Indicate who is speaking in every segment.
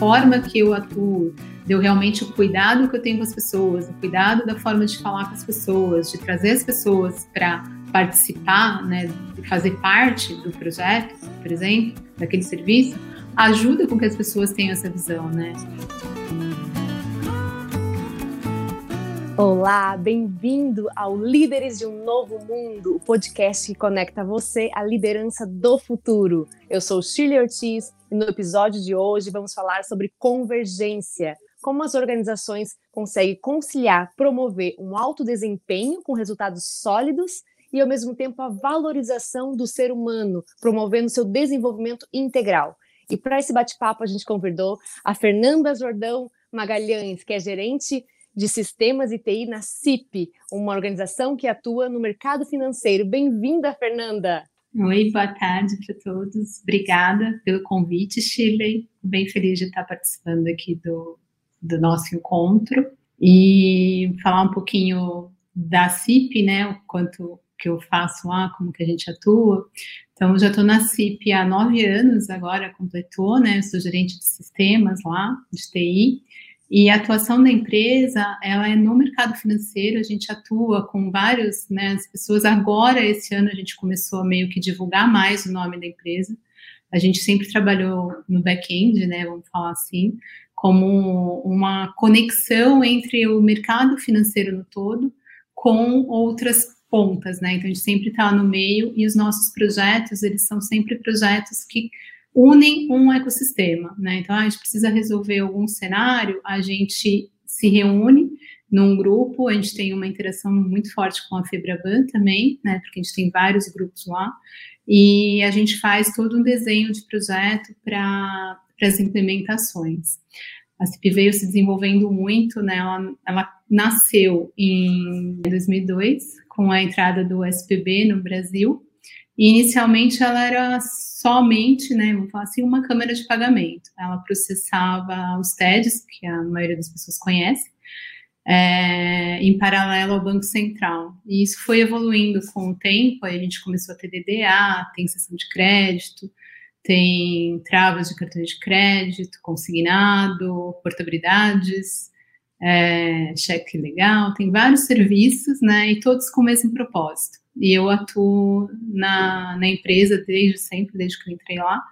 Speaker 1: forma que eu atuo, deu realmente o cuidado que eu tenho com as pessoas, o cuidado da forma de falar com as pessoas, de trazer as pessoas para participar, né, de fazer parte do projeto, por exemplo, daquele serviço, ajuda com que as pessoas tenham essa visão, né?
Speaker 2: Olá, bem-vindo ao Líderes de um Novo Mundo, o podcast que conecta você à liderança do futuro. Eu sou Shirley Ortiz e no episódio de hoje vamos falar sobre convergência, como as organizações conseguem conciliar, promover um alto desempenho com resultados sólidos e, ao mesmo tempo, a valorização do ser humano, promovendo seu desenvolvimento integral. E para esse bate-papo, a gente convidou a Fernanda Jordão Magalhães, que é gerente de sistemas e TI na CIP, uma organização que atua no mercado financeiro. Bem-vinda, Fernanda!
Speaker 1: Oi, boa tarde para todos. Obrigada pelo convite, Shirley. Bem feliz de estar participando aqui do, do nosso encontro e falar um pouquinho da CIP, né? O quanto que eu faço lá, como que a gente atua. Então, já estou na CIP há nove anos, agora completou, né? Eu sou gerente de sistemas lá, de TI. E a atuação da empresa, ela é no mercado financeiro, a gente atua com vários, né, as pessoas, agora, esse ano, a gente começou a meio que divulgar mais o nome da empresa, a gente sempre trabalhou no back-end, né, vamos falar assim, como uma conexão entre o mercado financeiro no todo com outras pontas, né? Então a gente sempre está no meio e os nossos projetos eles são sempre projetos que unem um ecossistema, né? Então a gente precisa resolver algum cenário, a gente se reúne num grupo, a gente tem uma interação muito forte com a Febraban também, né? Porque a gente tem vários grupos lá e a gente faz todo um desenho de projeto para as implementações. A CIP veio se desenvolvendo muito, né? Ela, ela nasceu em 2002 com a entrada do SPB no Brasil. E inicialmente ela era somente, né, vamos falar assim, uma câmera de pagamento. Ela processava os TEDs, que a maioria das pessoas conhece, é, em paralelo ao Banco Central. E isso foi evoluindo com o tempo, aí a gente começou a ter DDA, tem sessão de crédito, tem travas de cartões de crédito, consignado, portabilidades, é, cheque legal, tem vários serviços, né, e todos com o mesmo propósito. E eu atuo na, na empresa desde sempre, desde que eu entrei lá,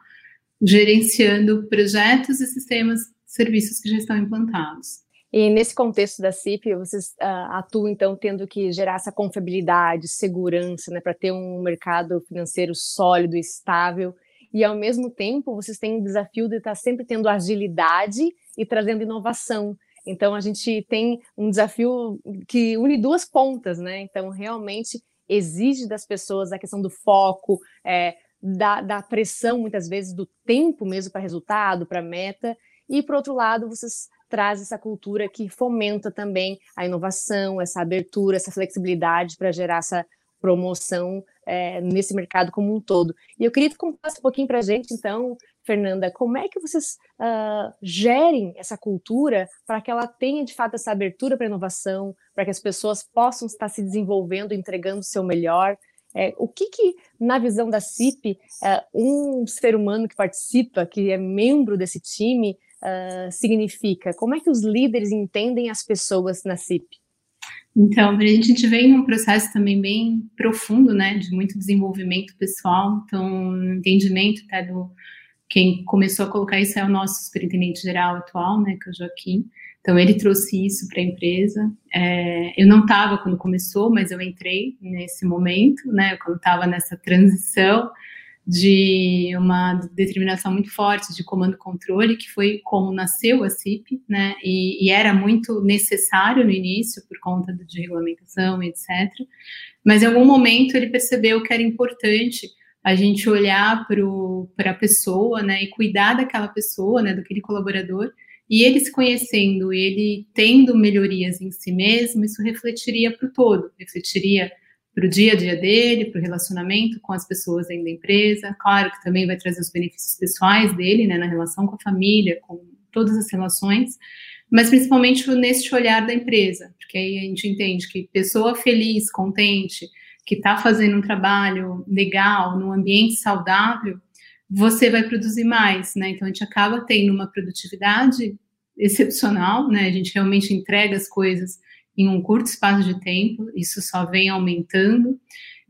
Speaker 1: gerenciando projetos e sistemas, serviços que já estão implantados.
Speaker 2: E nesse contexto da CIP, vocês uh, atuam, então, tendo que gerar essa confiabilidade, segurança, né, para ter um mercado financeiro sólido, estável, e ao mesmo tempo vocês têm o desafio de estar sempre tendo agilidade e trazendo inovação. Então a gente tem um desafio que une duas pontas, né? Então realmente exige das pessoas a questão do foco, é, da, da pressão muitas vezes do tempo mesmo para resultado, para meta. E por outro lado, vocês trazem essa cultura que fomenta também a inovação, essa abertura, essa flexibilidade para gerar essa promoção é, nesse mercado como um todo. E eu queria que contasse um pouquinho para a gente, então, Fernanda, como é que vocês uh, gerem essa cultura para que ela tenha de fato essa abertura para inovação, para que as pessoas possam estar se desenvolvendo, entregando o seu melhor? É, o que, que, na visão da CIP, é, um ser humano que participa, que é membro desse time, uh, significa? Como é que os líderes entendem as pessoas na CIP?
Speaker 1: Então, a gente vem num processo também bem profundo, né, de muito desenvolvimento pessoal, então, entendimento até do, quem começou a colocar isso é o nosso superintendente geral atual, né, que é o Joaquim. Então, ele trouxe isso para a empresa. É, eu não estava quando começou, mas eu entrei nesse momento, né, quando estava nessa transição de uma determinação muito forte de comando-controle, que foi como nasceu a CIP, né, e, e, era muito necessário no início, por conta de regulamentação, etc. Mas em algum momento ele percebeu que era importante a gente olhar para a pessoa, né, e cuidar daquela pessoa, né, daquele colaborador, e ele se conhecendo, ele tendo melhorias em si mesmo, isso refletiria para o todo, refletiria para o dia a dia dele, para o relacionamento com as pessoas dentro da empresa, claro que também vai trazer os benefícios pessoais dele, né, na relação com a família, com todas as relações, mas principalmente nesse olhar da empresa, porque aí a gente entende que pessoa feliz, contente, que está fazendo um trabalho legal, num ambiente saudável, você vai produzir mais, né? Então a gente acaba tendo uma produtividade excepcional, né? A gente realmente entrega as coisas em um curto espaço de tempo, isso só vem aumentando.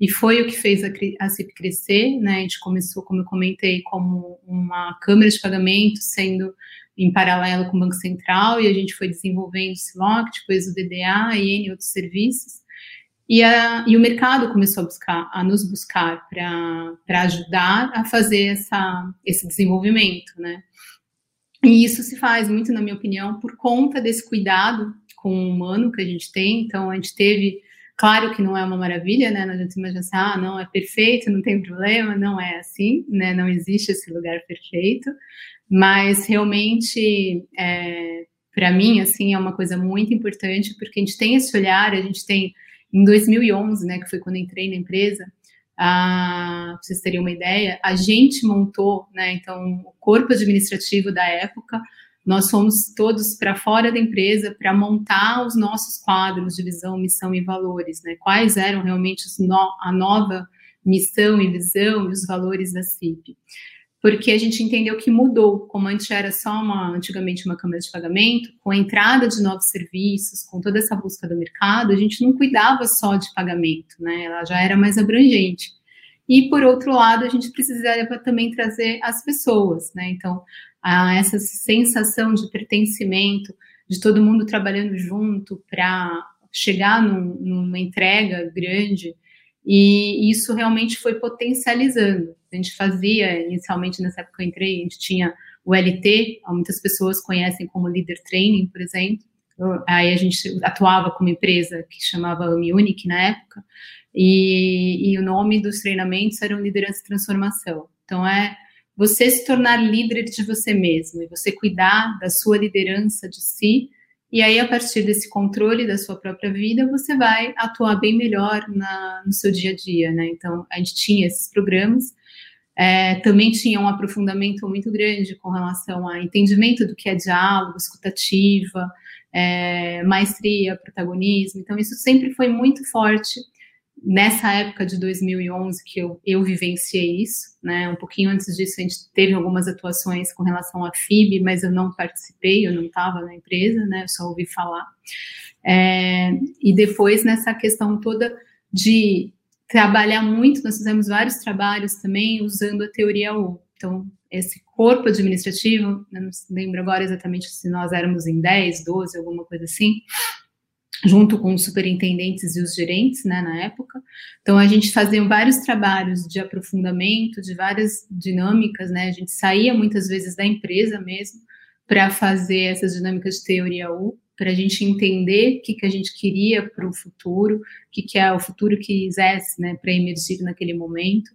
Speaker 1: E foi o que fez a, a CIP crescer, né? A gente começou, como eu comentei, como uma câmara de pagamento, sendo em paralelo com o Banco Central, e a gente foi desenvolvendo o SILOC, depois o DDA e N outros serviços. E, a, e o mercado começou a buscar, a nos buscar para ajudar a fazer essa, esse desenvolvimento, né? E isso se faz muito, na minha opinião, por conta desse cuidado com o humano que a gente tem. Então, a gente teve, claro que não é uma maravilha, né? Não adianta imaginar assim, ah, não, é perfeito, não tem problema, não é assim, né? Não existe esse lugar perfeito, mas realmente, é, para mim, assim, é uma coisa muito importante, porque a gente tem esse olhar, a gente tem em 2011, né, que foi quando entrei na empresa, para vocês terem uma ideia, a gente montou, né, então, o corpo administrativo da época, nós fomos todos para fora da empresa para montar os nossos quadros de visão, missão e valores, né, quais eram realmente no, a nova missão e visão e os valores da CIP porque a gente entendeu que mudou, como antes era só uma, antigamente uma câmara de pagamento, com a entrada de novos serviços, com toda essa busca do mercado, a gente não cuidava só de pagamento, né? Ela já era mais abrangente. E por outro lado, a gente precisava também trazer as pessoas, né? Então, essa sensação de pertencimento, de todo mundo trabalhando junto para chegar num, numa entrega grande, e isso realmente foi potencializando. A gente fazia, inicialmente, nessa época que eu entrei, a gente tinha o LT, muitas pessoas conhecem como Leader Training, por exemplo. Aí a gente atuava como empresa que chamava Unique na época, e, e o nome dos treinamentos era Liderança e Transformação. Então, é você se tornar líder de você mesmo, e você cuidar da sua liderança de si, e aí, a partir desse controle da sua própria vida, você vai atuar bem melhor na, no seu dia a dia, né? Então, a gente tinha esses programas, é, também tinha um aprofundamento muito grande com relação a entendimento do que é diálogo, escutativa, é, maestria, protagonismo. Então, isso sempre foi muito forte nessa época de 2011 que eu, eu vivenciei isso, né? Um pouquinho antes disso a gente teve algumas atuações com relação à FIB, mas eu não participei, eu não estava na empresa, né? Eu só ouvi falar. É, e depois nessa questão toda de trabalhar muito, nós fizemos vários trabalhos também usando a teoria U. Então, esse corpo administrativo, não lembro agora exatamente se nós éramos em 10, 12, alguma coisa assim, junto com os superintendentes e os gerentes, né, na época. Então, a gente fazia vários trabalhos de aprofundamento, de várias dinâmicas, né, a gente saía muitas vezes da empresa mesmo para fazer essas dinâmicas de teoria U, para a gente entender o que, que a gente queria para o futuro, o que, que é o futuro que quisesse, né, para emergir naquele momento.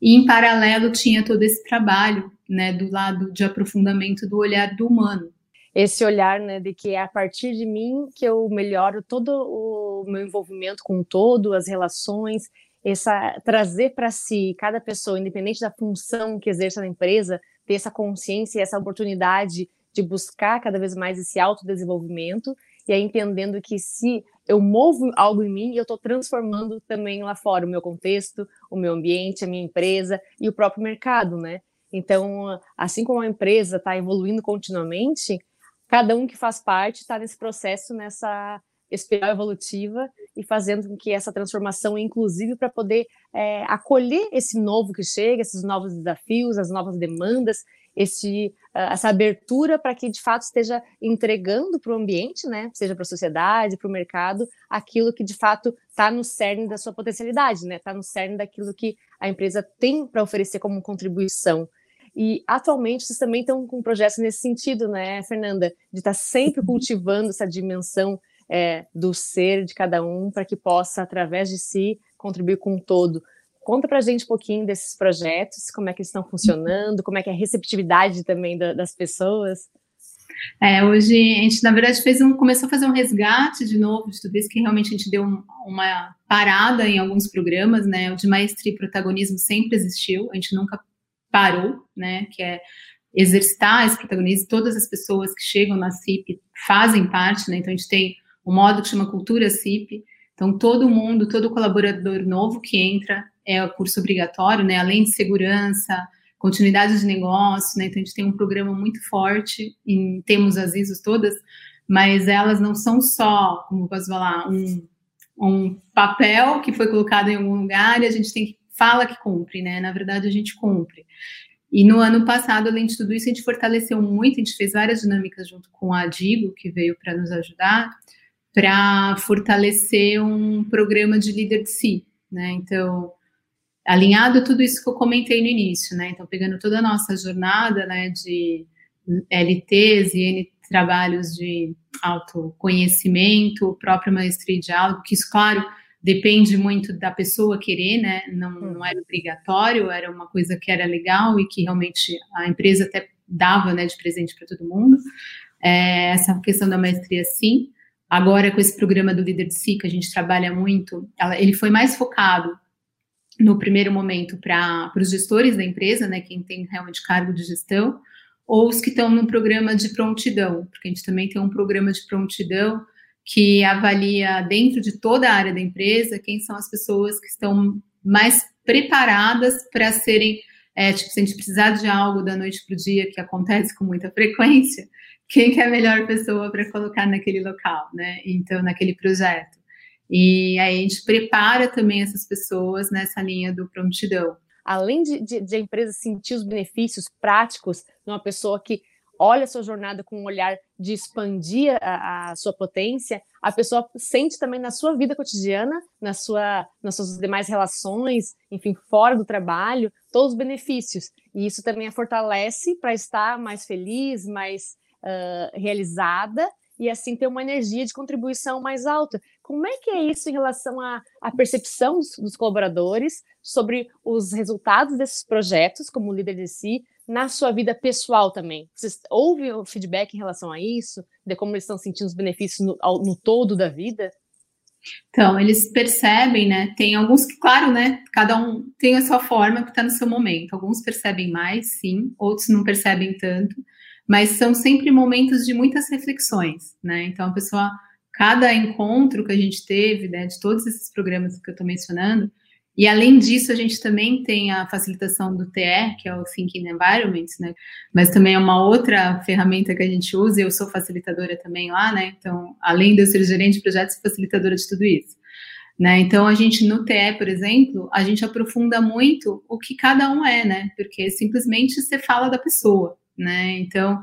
Speaker 1: E, em paralelo, tinha todo esse trabalho, né, do lado de aprofundamento do olhar do humano,
Speaker 2: esse olhar, né, de que é a partir de mim que eu melhoro todo o meu envolvimento com todo, as relações, essa trazer para si cada pessoa, independente da função que exerça na empresa, ter essa consciência e essa oportunidade de buscar cada vez mais esse autodesenvolvimento e aí entendendo que se eu movo algo em mim, eu estou transformando também lá fora o meu contexto, o meu ambiente, a minha empresa e o próprio mercado, né? Então, assim como a empresa está evoluindo continuamente, cada um que faz parte está nesse processo, nessa espiral evolutiva e fazendo com que essa transformação, inclusive para poder é, acolher esse novo que chega, esses novos desafios, as novas demandas, esse, essa abertura para que de fato esteja entregando para o ambiente, né, seja para a sociedade, para o mercado, aquilo que de fato está no cerne da sua potencialidade, né, está no cerne daquilo que a empresa tem para oferecer como contribuição. E atualmente vocês também estão com projetos nesse sentido, né, Fernanda? De estar tá sempre cultivando essa dimensão é, do ser de cada um para que possa, através de si, contribuir com o todo. Conta para a gente um pouquinho desses projetos, como é que eles estão funcionando, como é que é a receptividade também da, das pessoas.
Speaker 1: É, hoje a gente, na verdade, fez um, começou a fazer um resgate de novo de tudo isso, que realmente a gente deu um, uma parada em alguns programas, né? O de maestria e protagonismo sempre existiu, a gente nunca parou, né, que é exercitar esse protagonismo, todas as pessoas que chegam na CIP fazem parte, né, então a gente tem um modo que chama Cultura CIP, então todo mundo, todo colaborador novo que entra é o curso obrigatório, né, além de segurança, continuidade de negócio, né? Então a gente tem um programa muito forte, em, temos as ISOs todas, mas elas não são só, como posso falar, um, um papel que foi colocado em algum lugar e a gente tem que fala que cumpre, né? Na verdade, a gente cumpre. E no ano passado, além de tudo isso, a gente fortaleceu muito, a gente fez várias dinâmicas junto com a Digo, que veio para nos ajudar, para fortalecer um programa de líder de si, né? Então, alinhado tudo isso que eu comentei no início, né? Então, pegando toda a nossa jornada, né, de LTs e N trabalhos de autoconhecimento, própria maestria de diálogo, que isso, claro, depende muito da pessoa querer, né? Não, não era obrigatório, era uma coisa que era legal e que realmente a empresa até dava, né, de presente para todo mundo. É, essa questão da maestria, sim. Agora, com esse programa do Líder de Si, que a gente trabalha muito, ela, ele foi mais focado no primeiro momento para os gestores da empresa, né, quem tem realmente cargo de gestão, ou os que estão no programa de prontidão, porque a gente também tem um programa de prontidão que avalia dentro de toda a área da empresa quem são as pessoas que estão mais preparadas para serem, é, tipo, se a gente precisar de algo da noite para o dia, que acontece com muita frequência, quem que é a melhor pessoa para colocar naquele local, né? Então, naquele projeto. E aí a gente prepara também essas pessoas nessa linha do prontidão.
Speaker 2: Além de, de, de a empresa sentir os benefícios práticos de uma pessoa que olha a sua jornada com um olhar de expandir a, a, sua potência, a pessoa sente também na sua vida cotidiana, na sua, nas suas demais relações, enfim, fora do trabalho, todos os benefícios. E isso também a fortalece para estar mais feliz, mais uh, realizada e assim ter uma energia de contribuição mais alta. Como é que é isso em relação à, à percepção dos, dos, colaboradores sobre os resultados desses projetos, como líder de si, na sua vida pessoal também? Vocês ouvem o feedback em relação a isso? De como eles estão sentindo os benefícios no, no todo da vida?
Speaker 1: Então, eles percebem, né? Tem alguns que, claro, né? Cada um tem a sua forma que está no seu momento. Alguns percebem mais, sim, outros não percebem tanto, mas são sempre momentos de muitas reflexões, né? Então, a pessoa, cada encontro que a gente teve, né, de todos esses programas que eu estou mencionando, e além disso, a gente também tem a facilitação do TE, que é o Thinking Environment, né? Mas também é uma outra ferramenta que a gente usa, eu sou facilitadora também lá, né? Então, além de eu ser gerente de projetos, sou facilitadora de tudo isso. Né? Então, a gente no TE, por exemplo, a gente aprofunda muito o que cada um é, né? Porque simplesmente você fala da pessoa, né? Então,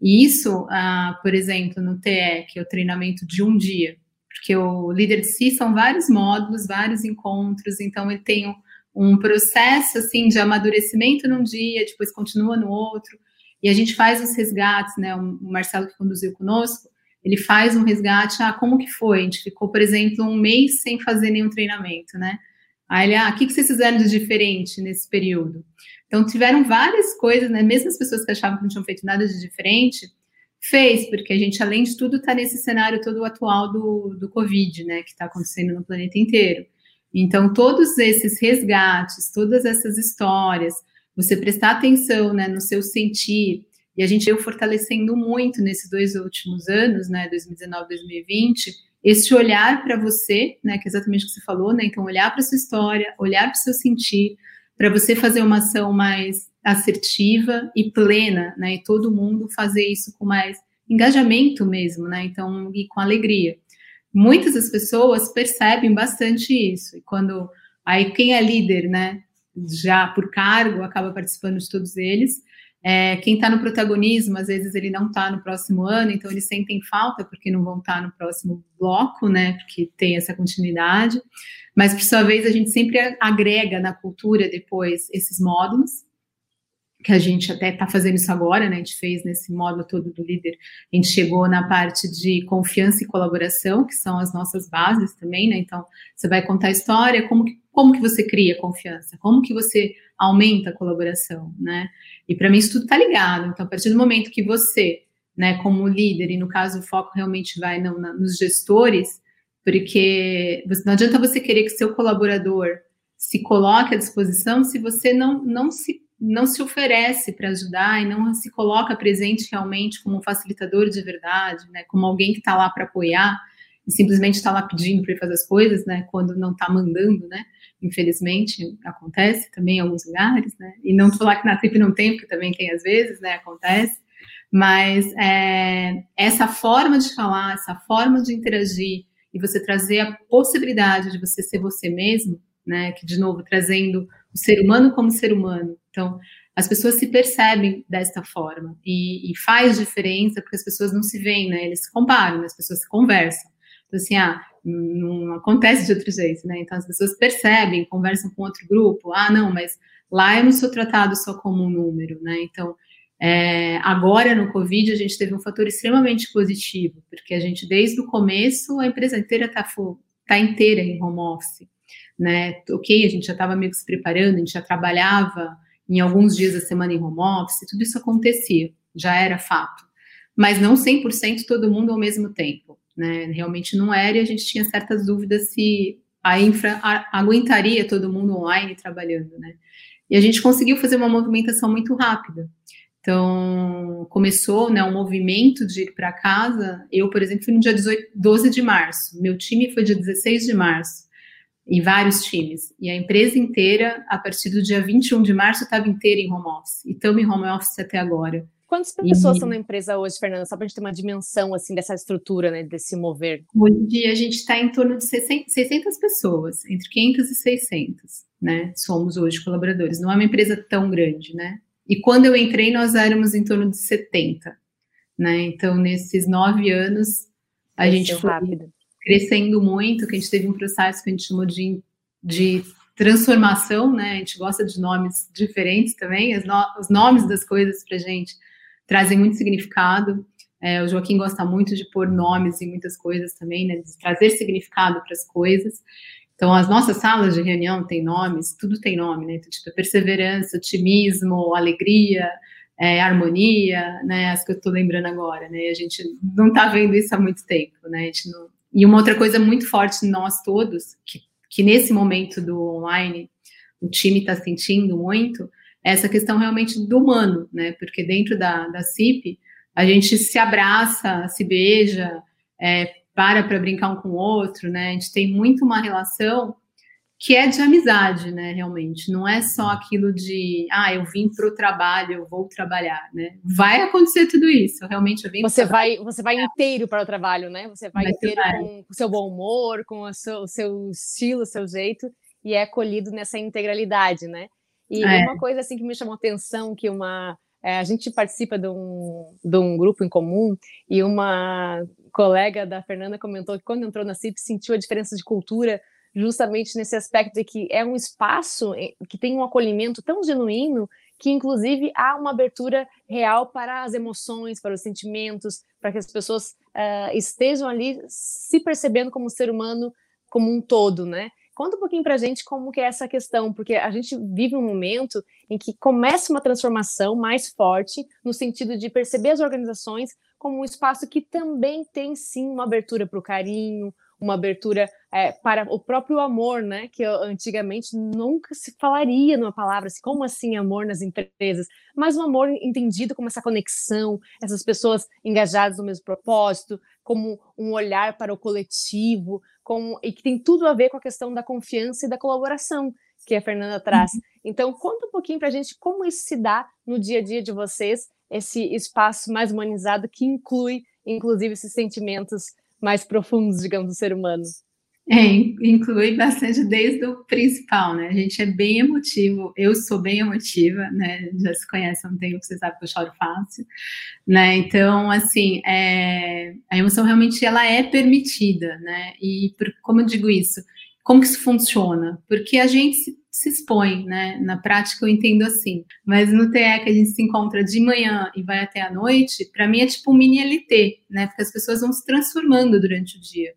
Speaker 1: isso, ah, por exemplo, no TE, que é o treinamento de um dia, porque o líder de si são vários módulos, vários encontros, então ele tem um, um processo assim de amadurecimento num dia, depois continua no outro, e a gente faz os resgates, né? O Marcelo que conduziu conosco, ele faz um resgate, ah, como que foi? A gente ficou, por exemplo, um mês sem fazer nenhum treinamento, né? Aí ele, ah, o que, vocês fizeram de diferente nesse período? Então, tiveram várias coisas, né? Mesmo as pessoas que achavam que não tinham feito nada de diferente, Fez, porque a gente, além de tudo, está nesse cenário todo atual do, do Covid, né, que está acontecendo no planeta inteiro. Então, todos esses resgates, todas essas histórias, você prestar atenção né, no seu sentir, e a gente veio fortalecendo muito nesses dois últimos anos, né, 2019 2020, esse olhar para você, né, que é exatamente o que você falou, né, então olhar para sua história, olhar para o seu sentir, para você fazer uma ação mais assertiva e plena, né? E todo mundo fazer isso com mais engajamento mesmo, né? Então, e com alegria. Muitas das pessoas percebem bastante isso. E quando aí quem é líder, né, já por cargo, acaba participando de todos eles. É, quem está no protagonismo, às vezes ele não está no próximo ano, então eles sentem falta porque não vão estar tá no próximo bloco, né? Porque tem essa continuidade. Mas, por sua vez, a gente sempre agrega na cultura depois esses módulos que a gente até está fazendo isso agora, né? A gente fez nesse módulo todo do líder, a gente chegou na parte de confiança e colaboração, que são as nossas bases também, né? Então, você vai contar a história, como que, como que você cria confiança, como que você aumenta a colaboração, né? E para mim isso tudo está ligado. Então, a partir do momento que você, né, como líder, e no caso o foco realmente vai não, na, nos gestores, porque não adianta você querer que seu colaborador se coloque à disposição se você não, não se não se oferece para ajudar e não se coloca presente realmente como um facilitador de verdade, né, como alguém que está lá para apoiar e simplesmente está lá pedindo para fazer as coisas, né, quando não está mandando, né, infelizmente, acontece também em alguns lugares, né? E não falar que na TIP não tem, porque também tem às vezes, né? Acontece. Mas é, essa forma de falar, essa forma de interagir e você trazer a possibilidade de você ser você mesmo, né? Que, de novo, trazendo o ser humano como ser humano. Então, as pessoas se percebem desta forma e, e, faz diferença porque as pessoas não se veem, né? Eles se comparam, né? as pessoas se conversam. Então, assim, ah, não acontece de outro jeito, né? Então, as pessoas percebem, conversam com outro grupo. Ah, não, mas lá eu não sou tratado só como um número, né? Então, é, agora no Covid, a gente teve um fator extremamente positivo, porque a gente, desde o começo, a empresa inteira está tá inteira em home office, né? Ok, a gente já estava meio que se preparando, a gente já trabalhava em alguns dias da semana em home office, tudo isso acontecia, já era fato. Mas não 100% todo mundo ao mesmo tempo né? Realmente não era e a gente tinha certas dúvidas se a infra aguentaria todo mundo online trabalhando, né? E a gente conseguiu fazer uma movimentação muito rápida. Então, começou né, um movimento de ir para casa. Eu, por exemplo, fui no dia 18, 12 de março. Meu time foi dia 16 de março. E vários times. E a empresa inteira, a partir do dia 21 de março, estava inteira em home office. E estamos em home office até agora.
Speaker 2: Quantas pessoas estão na empresa hoje, Fernanda? Só para a gente ter uma dimensão assim dessa estrutura, né, desse mover.
Speaker 1: Hoje a gente está em torno de 600 pessoas, entre 500 e 600, né? Somos hoje colaboradores. Não é uma empresa tão grande, né? E quando eu entrei, nós éramos em torno de 70, né? Então, nesses nove anos, a gente foi rápido. Crescendo muito, que a gente teve um processo que a gente chamou de, de transformação, né? A gente gosta de nomes diferentes também, no, os nomes das coisas para gente trazem muito significado. É, o Joaquim gosta muito de pôr nomes em muitas coisas também, né, de trazer significado para as coisas. Então, as nossas salas de reunião têm nomes, tudo tem nome, né? Então, tipo, perseverança, otimismo, alegria, é, harmonia, né? As que eu estou lembrando agora, né? A gente não está vendo isso há muito tempo, né? Não... E uma outra coisa muito forte nós todos, que, que nesse momento do online o time está sentindo muito, essa questão realmente do humano, né? Porque dentro da, da CIP, a gente se abraça, se beija, é, para para brincar um com o outro, né? A gente tem muito uma relação que é de amizade, né? Realmente, não é só aquilo de, ah, eu vim para o trabalho, eu vou trabalhar, né? Vai acontecer tudo isso. Realmente, eu vim.
Speaker 2: Você vai, você vai inteiro para o trabalho, né? Você vai inteiro com o seu bom humor, com o seu, o seu estilo, o seu jeito, e é acolhido nessa integralidade, né? E é. uma coisa assim que me chamou atenção, que uma é, a gente participa de um, de um grupo em comum e uma colega da Fernanda comentou que quando entrou na CIP sentiu a diferença de cultura justamente nesse aspecto de que é um espaço eh, que tem um acolhimento tão genuíno que inclusive há uma abertura real para as emoções, para os sentimentos, para que as pessoas uh, estejam ali se percebendo como ser humano como um todo, né? Conta um pouquinho para a gente como que é essa questão, porque a gente vive um momento em que começa uma transformação mais forte no sentido de perceber as organizações como um espaço que também tem sim uma abertura para o carinho, uma abertura é, para o próprio amor, né? Que antigamente nunca se falaria numa palavra assim, como assim amor nas empresas? Mas um amor entendido como essa conexão, essas pessoas engajadas no mesmo propósito, como um olhar para o coletivo, com, e que tem tudo a ver com a questão da confiança e da colaboração que a Fernanda traz. Uhum. Então, conta um pouquinho para a gente como isso se dá no dia a dia de vocês, esse espaço mais humanizado que inclui, inclusive, esses sentimentos mais profundos, digamos, do ser humano.
Speaker 1: É, inclui bastante desde o principal, né? A gente é bem emotivo, eu sou bem emotiva, né? Já se conhece há um tempo, você sabe que eu choro fácil, né? Então, assim, é, a emoção realmente ela é permitida, né? E por, como eu digo isso? Como que isso funciona? Porque a gente se, se expõe, né? Na prática eu entendo assim, mas no TE que a gente se encontra de manhã e vai até a noite, para mim é tipo um mini LT, né? Porque as pessoas vão se transformando durante o dia.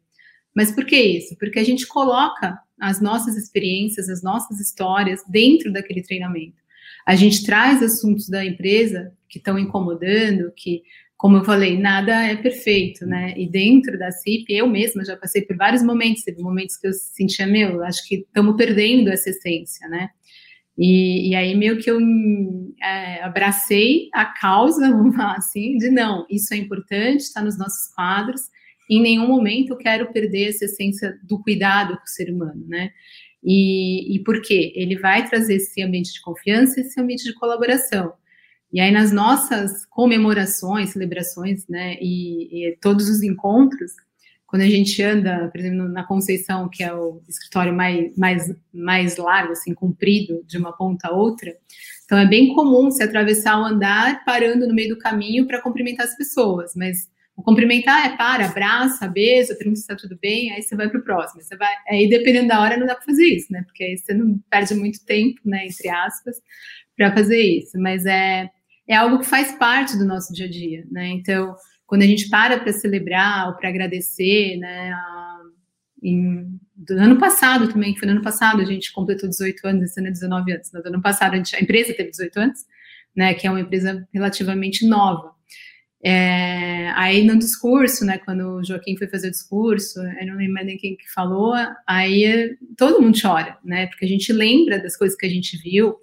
Speaker 1: Mas por que isso? Porque a gente coloca as nossas experiências, as nossas histórias dentro daquele treinamento. A gente traz assuntos da empresa que estão incomodando, que, como eu falei, nada é perfeito, né? E dentro da CIP, eu mesma já passei por vários momentos, teve momentos que eu sentia, meu, acho que estamos perdendo essa essência, né? E, e, aí meio que eu é, abracei a causa, assim, de não, isso é importante, está nos nossos quadros, em nenhum momento eu quero perder essa essência do cuidado com o ser humano, né? E, e por quê? Ele vai trazer esse ambiente de confiança, esse ambiente de colaboração. E aí, nas nossas comemorações, celebrações, né, e, e, todos os encontros, quando a gente anda, por exemplo, na Conceição, que é o escritório mais, mais, mais largo, assim, comprido, de uma ponta a outra, então é bem comum se atravessar o andar parando no meio do caminho para cumprimentar as pessoas, mas o cumprimentar é para, abraça, beija, pergunta se está tudo bem, aí você vai para o próximo. Você vai, aí dependendo da hora não dá para fazer isso, né? Porque aí você não perde muito tempo, né, entre aspas, para fazer isso. Mas é, é algo que faz parte do nosso dia a dia, né? Então, quando a gente para para celebrar ou para agradecer, né? A, em, do ano passado também, foi no ano passado, a gente completou 18 anos, esse ano é 19 anos. No ano passado, a, gente, a empresa teve 18 anos, né? Que é uma empresa relativamente nova. É, aí no discurso, né, quando o Joaquim foi fazer o discurso, eu não lembro nem quem que falou, aí todo mundo chora, né, porque a gente lembra das coisas que a gente viu,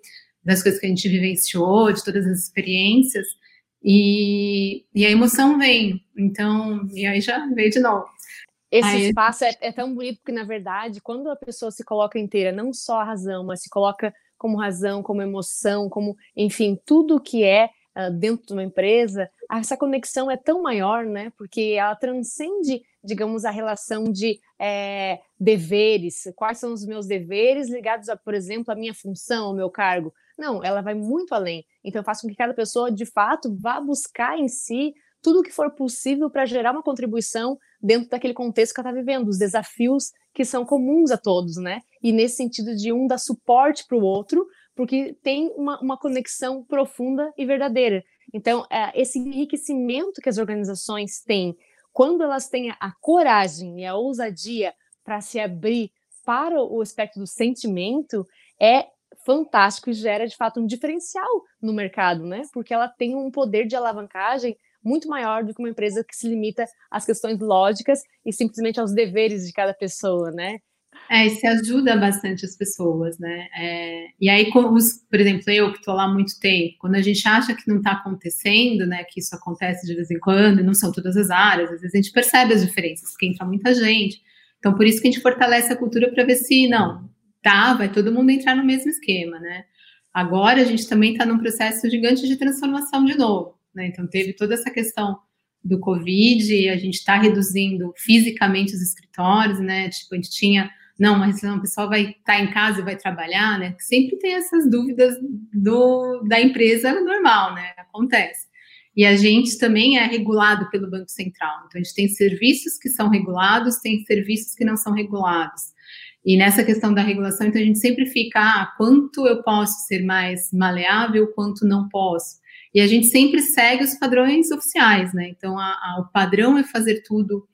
Speaker 1: das coisas que a gente vivenciou, de todas as experiências, e, e a emoção vem, então, e aí já veio de novo.
Speaker 2: Esse aí, espaço é, é tão bonito porque, na verdade, quando a pessoa se coloca inteira, não só a razão, mas se coloca como razão, como emoção, como, enfim, tudo que é uh, dentro de uma empresa, essa conexão é tão maior, né? Porque ela transcende, digamos, a relação de é, deveres. Quais são os meus deveres ligados a, por exemplo, a minha função, ao meu cargo? Não, ela vai muito além. Então, faz com que cada pessoa, de fato, vá buscar em si tudo o que for possível para gerar uma contribuição dentro daquele contexto que ela está vivendo, os desafios que são comuns a todos, né? E nesse sentido de um dar suporte para o outro, porque tem uma, uma conexão profunda e verdadeira. Então, é, esse enriquecimento que as organizações têm, quando elas têm a coragem e a ousadia para se abrir para o aspecto do sentimento, é fantástico e gera de fato um diferencial no mercado, né? Porque ela tem um poder de alavancagem muito maior do que uma empresa que se limita às questões lógicas e simplesmente aos deveres de cada pessoa, né?
Speaker 1: É, isso ajuda bastante as pessoas, né? É, e aí, os, por exemplo, eu que estou lá há muito tempo, quando a gente acha que não está acontecendo, né, que isso acontece de vez em quando, e não são todas as áreas, às vezes a gente percebe as diferenças, porque entra muita gente. Então, por isso que a gente fortalece a cultura para ver se, não, tá, vai todo mundo entrar no mesmo esquema, né? Agora a gente também está num processo gigante de transformação de novo, né? Então, teve toda essa questão do Covid, a gente está reduzindo fisicamente os escritórios, né? Tipo, a gente tinha não, mas não, o pessoal vai estar tá em casa e vai trabalhar, né? Sempre tem essas dúvidas do, da empresa normal, né? Acontece. E a gente também é regulado pelo Banco Central. Então, a gente tem serviços que são regulados, tem serviços que não são regulados. E nessa questão da regulação, então a gente sempre fica, ah, quanto eu posso ser mais maleável, quanto não posso. E a gente sempre segue os padrões oficiais, né? Então, a, a, o padrão é fazer tudo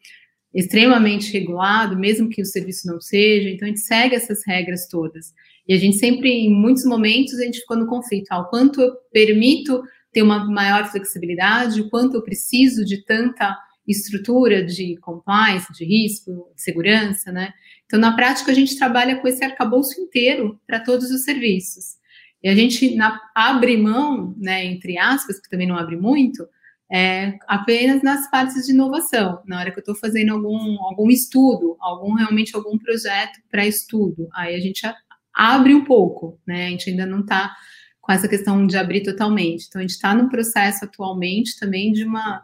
Speaker 1: extremamente regulado, mesmo que o serviço não seja, então a gente segue essas regras todas. E a gente sempre, em muitos momentos, a gente ficou no conflito, ah, o quanto eu permito ter uma maior flexibilidade, o quanto eu preciso de tanta estrutura de compliance, de risco, de segurança, né? Então, na prática, a gente trabalha com esse arcabouço inteiro para todos os serviços. E a gente na, abre mão, né, entre aspas, que também não abre muito, é, apenas nas partes de inovação, na hora que eu estou fazendo algum, algum estudo, algum realmente algum projeto para estudo, aí a gente abre um pouco, né? A gente ainda não está com essa questão de abrir totalmente. Então a gente está no processo atualmente também de uma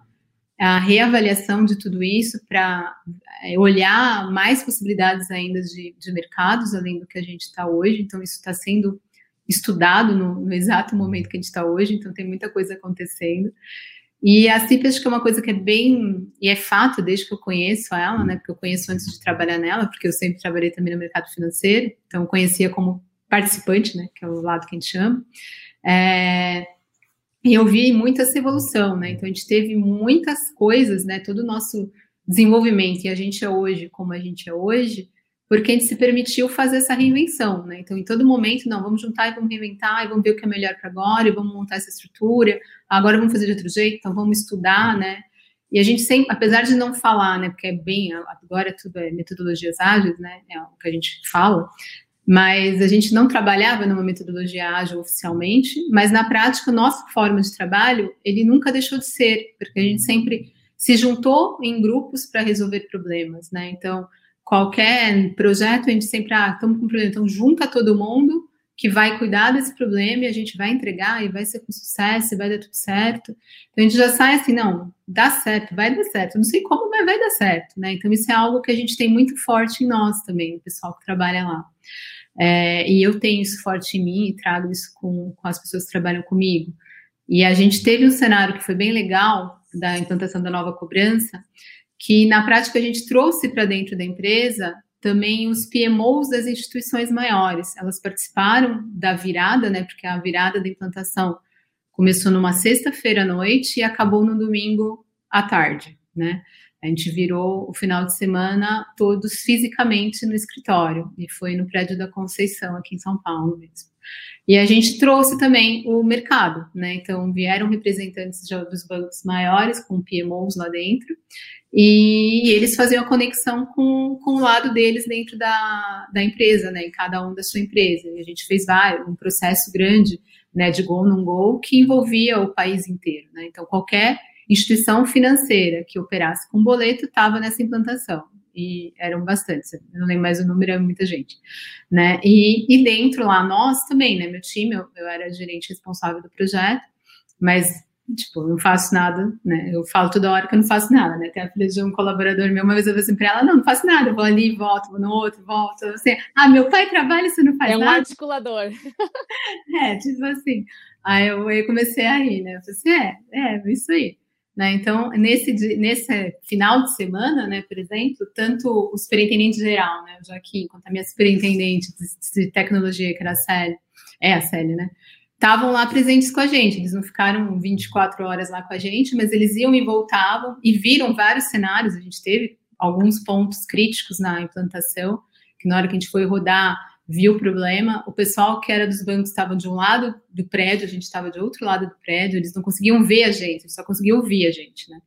Speaker 1: a reavaliação de tudo isso para é, olhar mais possibilidades ainda de, de mercados além do que a gente está hoje. Então isso está sendo estudado no, no, exato momento que a gente está hoje. Então tem muita coisa acontecendo. E a CIP acho que é uma coisa que é bem, e é fato desde que eu conheço ela, né, porque eu conheço antes de trabalhar nela, porque eu sempre trabalhei também no mercado financeiro, então conhecia como participante, né, que é o lado que a gente chama, é, eu vi muito essa evolução, né, então a gente teve muitas coisas, né, todo o nosso desenvolvimento, e a gente é hoje como a gente é hoje, porque a gente se permitiu fazer essa reinvenção, né? Então, em todo momento, não, vamos juntar e vamos reinventar, e vamos ver o que é melhor para agora, e vamos montar essa estrutura, agora vamos fazer de outro jeito, então vamos estudar, né? E a gente sempre, apesar de não falar, né, porque é bem, agora tudo é metodologias ágeis, né, é o que a gente fala, mas a gente não trabalhava numa metodologia ágil oficialmente, mas na prática, nossa forma de trabalho, ele nunca deixou de ser, porque a gente sempre se juntou em grupos para resolver problemas, né, então qualquer projeto, a gente sempre, ah, estamos com um problema, então junta todo mundo que vai cuidar desse problema e a gente vai entregar e vai ser com sucesso e vai dar tudo certo. Então a gente já sai assim, não, dá certo, vai dar certo. Não sei como, mas vai dar certo, né? Então isso é algo que a gente tem muito forte em nós também, o pessoal que trabalha lá. É, e eu tenho isso forte em mim e trago isso com, com as pessoas que trabalham comigo. E a gente teve um cenário que foi bem legal da implantação da nova cobrança, que na prática a gente trouxe para dentro da empresa também os PMOs das instituições maiores. Elas participaram da virada, né? Porque a virada da implantação começou numa sexta-feira à noite e acabou no domingo à tarde, né? A gente virou o final de semana todos fisicamente no escritório, e foi no prédio da Conceição, aqui em São Paulo mesmo. E a gente trouxe também o mercado, né? Então vieram representantes dos bancos maiores, com PMOs lá dentro, e eles faziam a conexão com, com o lado deles dentro da, da empresa, né? Em cada um da sua empresa. E a gente fez vários, um processo grande, né? De go, não go, que envolvia o país inteiro, né? Então qualquer instituição financeira que operasse com boleto estava nessa implantação. E eram bastantes, não lembro mais o número, é muita gente, né? E, e dentro lá, nós também, né? Meu time, eu, eu era gerente responsável do projeto, mas tipo, não faço nada, né? Eu falo toda hora que eu não faço nada, né? Tem a filha de um colaborador meu, uma vez eu falei assim pra ela, não, não faço nada, eu vou ali, volto, vou no outro, volto, assim, ah, meu pai trabalha, você não faz
Speaker 2: nada?
Speaker 1: É um
Speaker 2: articulador.
Speaker 1: é, tipo assim, aí eu, eu comecei a rir, né? Eu falei assim, é, é, isso aí. Né? Então, nesse, nesse final de semana, né, por exemplo, tanto o superintendente geral, né, o Joaquim, quanto a minha superintendente de, de tecnologia, que era a Célia, é a Célia, né, estavam lá presentes com a gente. Eles não ficaram 24 horas lá com a gente, mas eles iam e voltavam e viram vários cenários. A gente teve alguns pontos críticos na implantação, que na hora que a gente foi rodar viu o problema. O pessoal que era dos bancos estava de um lado do prédio, a gente estava de outro lado do prédio, eles não conseguiam ver a gente, só conseguiam ouvir a gente, né?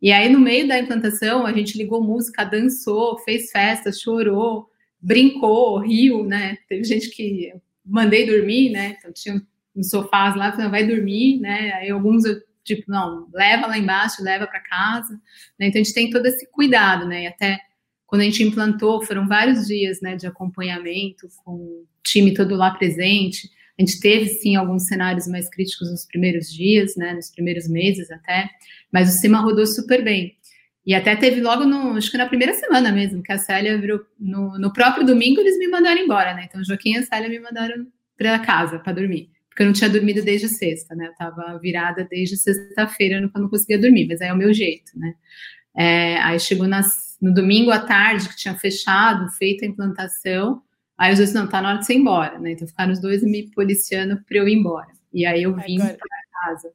Speaker 1: E aí, no meio da implantação, a gente ligou música, dançou, fez festa, chorou, brincou, riu, né? Teve gente que mandei dormir, né? Então, tinha um sofás lá, falando, vai dormir, né? Aí alguns eu, tipo, não, leva lá embaixo, leva para casa, né? Então a gente tem todo esse cuidado, né? E até quando a gente implantou, foram vários dias né, de acompanhamento, com o time todo lá presente. A gente teve, sim, alguns cenários mais críticos nos primeiros dias, né, nos primeiros meses até, mas o sistema rodou super bem. E até teve logo, no, acho que na primeira semana mesmo, que a Célia virou, no, no próprio domingo eles me mandaram embora, né? Então, Joaquim e a Célia me mandaram para casa para dormir, porque eu não tinha dormido desde sexta, né? Eu estava virada desde sexta-feira, eu não conseguia dormir, mas aí é o meu jeito, né? É, aí chegou nas no domingo à tarde, que tinha fechado, feito a implantação, aí os dois, não, tá na hora de você ir embora, né? Então ficaram os dois me policiando para eu ir embora. E aí eu vim para casa.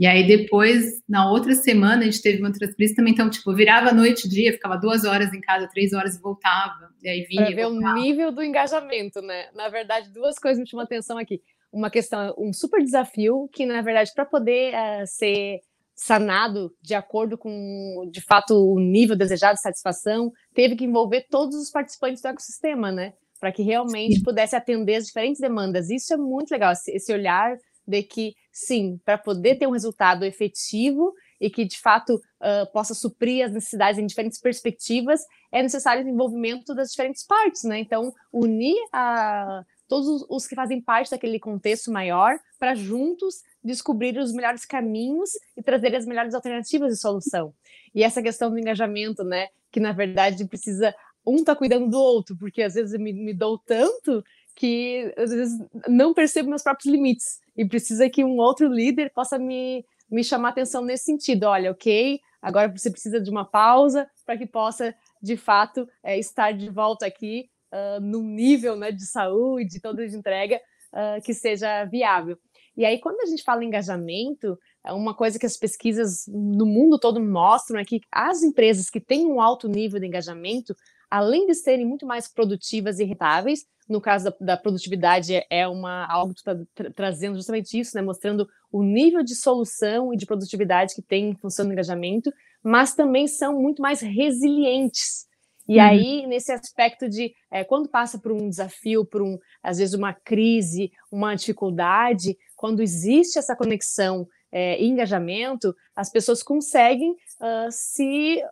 Speaker 1: E aí depois, na outra semana, a gente teve uma transferência também, então, tipo, virava noite, dia, ficava duas horas em casa, três horas e voltava. E aí vinha.
Speaker 2: Pra ver o nível do engajamento, né? Na verdade, duas coisas me chamam atenção aqui. Uma questão, um super desafio que, na verdade, para poder uh, ser sanado de acordo com, de fato, o nível desejado de satisfação, teve que envolver todos os participantes do ecossistema, né? Para que realmente sim. pudesse atender as diferentes demandas. Isso é muito legal, esse olhar de que, sim, para poder ter um resultado efetivo e que, de fato, uh, possa suprir as necessidades em diferentes perspectivas, é necessário o envolvimento das diferentes partes, né? Então, unir a, todos os que fazem parte daquele contexto maior para juntos descobrir os melhores caminhos e trazer as melhores alternativas de solução. E essa questão do engajamento, né, que na verdade precisa um tá cuidando do outro, porque às vezes eu me, me dou tanto que às vezes não percebo meus próprios limites e precisa que um outro líder possa me, me chamar atenção nesse sentido. Olha, ok, agora você precisa de uma pausa para que possa de fato é, estar de volta aqui uh, num nível né, de saúde, de toda de entrega uh, que seja viável. E aí, quando a gente fala em engajamento, é uma coisa que as pesquisas no mundo todo mostram é que as empresas que têm um alto nível de engajamento, além de serem muito mais produtivas e rentáveis, no caso da, da produtividade é uma algo que está tra trazendo justamente isso, né, mostrando o nível de solução e de produtividade que tem em função do engajamento, mas também são muito mais resilientes. E uhum. aí, nesse aspecto de é, quando passa por um desafio, por um, às vezes, uma crise, uma dificuldade, quando existe essa conexão é, e engajamento, as pessoas conseguem uh, se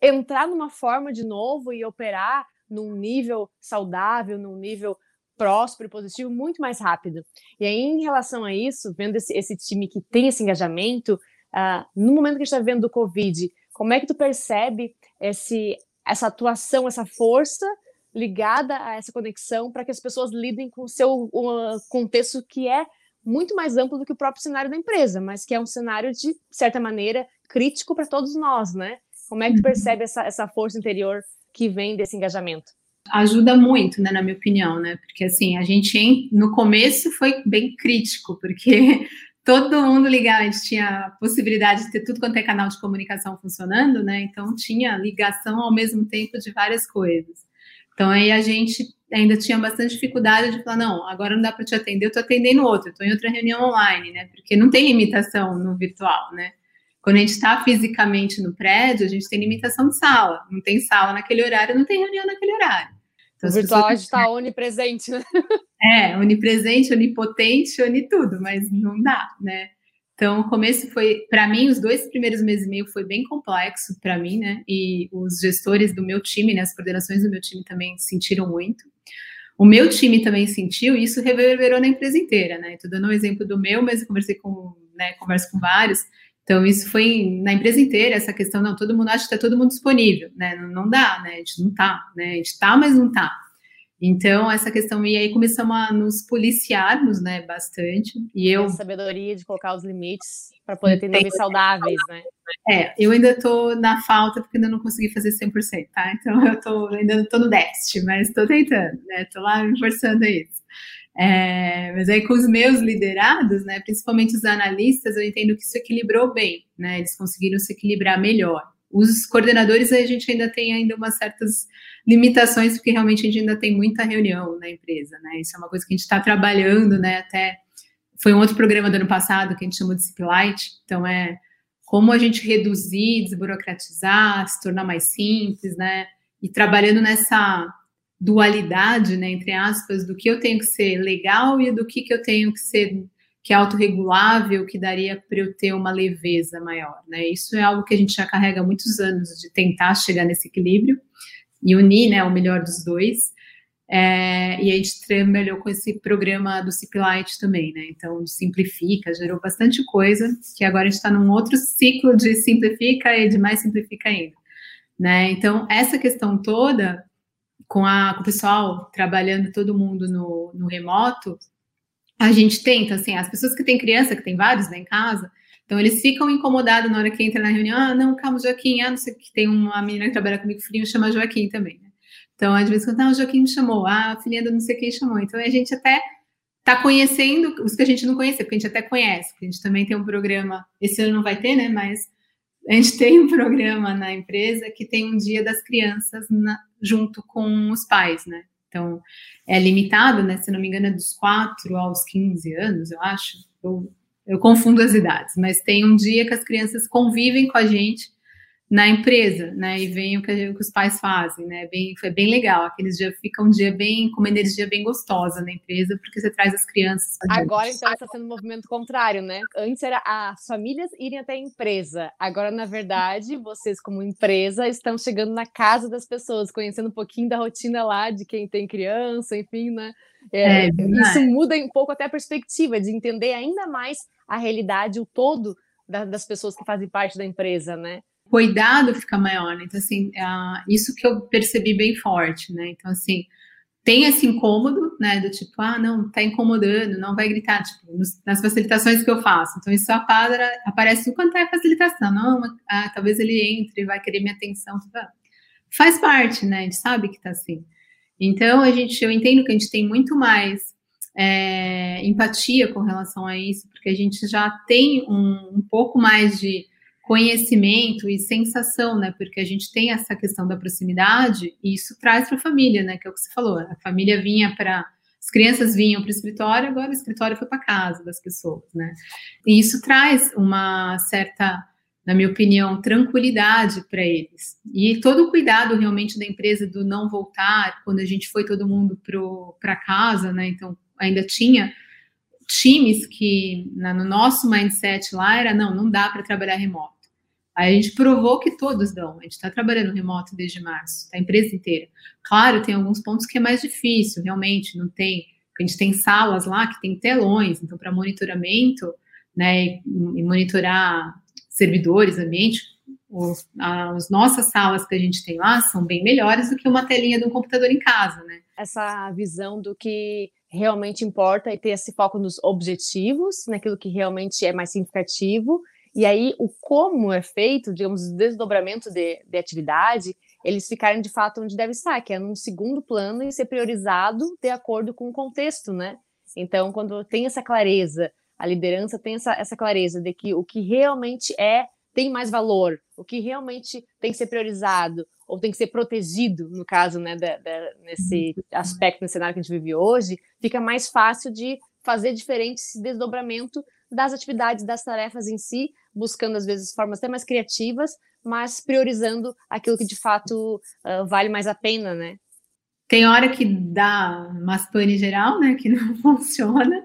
Speaker 2: entrar numa forma de novo e operar num nível saudável, num nível próspero e positivo muito mais rápido. E aí, em relação a isso, vendo esse, esse time que tem esse engajamento, uh, no momento que a gente está vendo o Covid, como é que tu percebe esse, essa atuação, essa força ligada a essa conexão para que as pessoas lidem com o seu uh, contexto que é muito mais amplo do que o próprio cenário da empresa, mas que é um cenário de certa maneira crítico para todos nós, né? Como é que tu uhum. percebe essa, essa força interior que vem desse engajamento?
Speaker 1: Ajuda muito, né, na minha opinião, né? Porque assim, a gente no começo foi bem crítico, porque todo mundo ligava, a gente tinha possibilidade de ter tudo quanto é canal de comunicação funcionando, né? Então tinha ligação ao mesmo tempo de várias coisas. Então aí a gente ainda tinha bastante dificuldade de falar, não, agora não dá para te atender, eu estou atendendo outro, estou em outra reunião online, né? Porque não tem limitação no virtual, né? Quando a gente está fisicamente no prédio, a gente tem limitação de sala. Não tem sala naquele horário, não tem reunião naquele horário.
Speaker 2: Então, o virtual está onipresente, né?
Speaker 1: É, onipresente, onipotente, onitudo, mas não dá, né? Então, o começo foi, para mim, os dois primeiros meses e meio foi bem complexo para mim, né? E os gestores do meu time, né, as coordenações do meu time também sentiram muito. O meu time também sentiu, e isso reverberou na empresa inteira, né? Estou dando um exemplo do meu, mas eu conversei com, né, converso com vários. Então, isso foi na empresa inteira, essa questão, não, todo mundo acha que está todo mundo disponível, né? Não, não dá, né? A gente não está, né? A gente está, mas não está. Então, essa questão, e aí começamos a nos policiarmos, né, bastante. E eu. A
Speaker 2: sabedoria de colocar os limites para poder ter níveis saudáveis, né?
Speaker 1: É, eu ainda estou na falta, porque ainda não consegui fazer 100%, tá? Então, eu tô, ainda estou no déficit, mas estou tentando, né? Estou lá me forçando a isso. É, mas aí com os meus liderados, né, principalmente os analistas, eu entendo que isso equilibrou bem, né, eles conseguiram se equilibrar melhor. Os coordenadores a gente ainda tem ainda umas certas limitações, porque realmente a gente ainda tem muita reunião na empresa, né, isso é uma coisa que a gente está trabalhando, né, até foi um outro programa do ano passado que a gente chamou de CIP Light, então é como a gente reduzir, desburocratizar, se tornar mais simples, né, e trabalhando nessa dualidade, né, entre aspas, do que eu tenho que ser legal e do que, que eu tenho que ser que é autorregulável, que daria para eu ter uma leveza maior, né? Isso é algo que a gente já carrega há muitos anos de tentar chegar nesse equilíbrio e unir, né, o melhor dos dois. É, e a gente trabalhou com esse programa do Ciplight também, né? Então, simplifica, gerou bastante coisa, que agora a gente está num outro ciclo de simplifica e de mais simplifica ainda, né? Então, essa questão toda com, a, com o pessoal trabalhando todo mundo no, no remoto, a gente tenta, assim, as pessoas que têm criança, que tem vários né, em casa, então eles ficam incomodados na hora que entra na reunião, ah, não, calma, Joaquim, ah, não sei que tem uma menina que trabalha comigo frio, chama Joaquim também, né? Então, às vezes, quando ah, o Joaquim me chamou, ah, a filhinha do não sei quem chamou. Então, a gente até tá conhecendo os que a gente não conhecia, porque a gente até conhece, porque a gente também tem um programa, esse ano não vai ter, né, mas a gente tem um programa na empresa que tem um dia das crianças na, junto com os pais, né? Então, é limitado, né? Se não me engano, é dos 4 aos 15 anos, eu acho. Eu, eu confundo as idades, mas tem um dia que as crianças convivem com a gente na empresa, né? E vem o que, o que, os pais fazem, né? Bem, foi bem legal. Aqueles dias fica um dia bem com uma energia bem gostosa na empresa, porque você traz as crianças.
Speaker 2: Agora então está sendo um movimento contrário, né? Antes era as famílias irem até a empresa. Agora, na verdade, vocês como empresa estão chegando na casa das pessoas, conhecendo um pouquinho da rotina lá de quem tem criança, enfim, né? É, é, isso muda um pouco até a perspectiva de entender ainda mais a realidade, o todo das pessoas que fazem parte da empresa, né?
Speaker 1: Cuidado fica maior, né? Então, assim, uh, isso que eu percebi bem forte, né? Então, assim, tem esse incômodo, né? Do tipo, ah, não, tá incomodando, não vai gritar, tipo, nas facilitações que eu faço. Então, isso quadra, aparece o quanto é facilitação. Não, ah, talvez ele entre vai querer minha atenção. Faz parte, né? A gente sabe que tá assim. Então, a gente, eu entendo que a gente tem muito mais é, empatia com relação a isso, porque a gente já tem um, um pouco mais de conhecimento e sensação, né? Porque a gente tem essa questão da proximidade e isso traz para a família, né? Que é o que você falou. A família vinha para as crianças vinham para o escritório, agora o escritório foi para casa das pessoas, né? E isso traz uma certa, na minha opinião, tranquilidade para eles. E todo o cuidado realmente da empresa do não voltar, quando a gente foi todo mundo para casa, né? Então ainda tinha times que na, no nosso mindset lá era não, não dá para trabalhar remoto. A gente provou que todos dão. A gente está trabalhando remoto desde março, a empresa inteira. Claro, tem alguns pontos que é mais difícil, realmente, não tem. A gente tem salas lá que tem telões, então, para monitoramento, né, e monitorar servidores, ambiente, os, as nossas salas que a gente tem lá são bem melhores do que uma telinha de um computador em casa, né?
Speaker 2: Essa visão do que realmente importa e ter esse foco nos objetivos, naquilo que realmente é mais significativo, e aí o como é feito, digamos, o desdobramento de, de atividade, eles ficarem de fato onde deve estar, que é num segundo plano e ser priorizado de acordo com o contexto, né? Então, quando tem essa clareza, a liderança tem essa, essa clareza de que o que realmente é tem mais valor, o que realmente tem que ser priorizado ou tem que ser protegido, no caso, né, da, da, nesse aspecto, nesse cenário que a gente vive hoje, fica mais fácil de fazer diferente esse desdobramento das atividades, das tarefas em si, buscando às vezes formas até mais criativas, mas priorizando aquilo que de fato uh, vale mais a pena, né?
Speaker 1: Tem hora que dá umas pane geral, né, que não funciona,